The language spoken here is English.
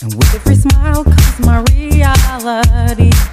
And with every smile comes my reality.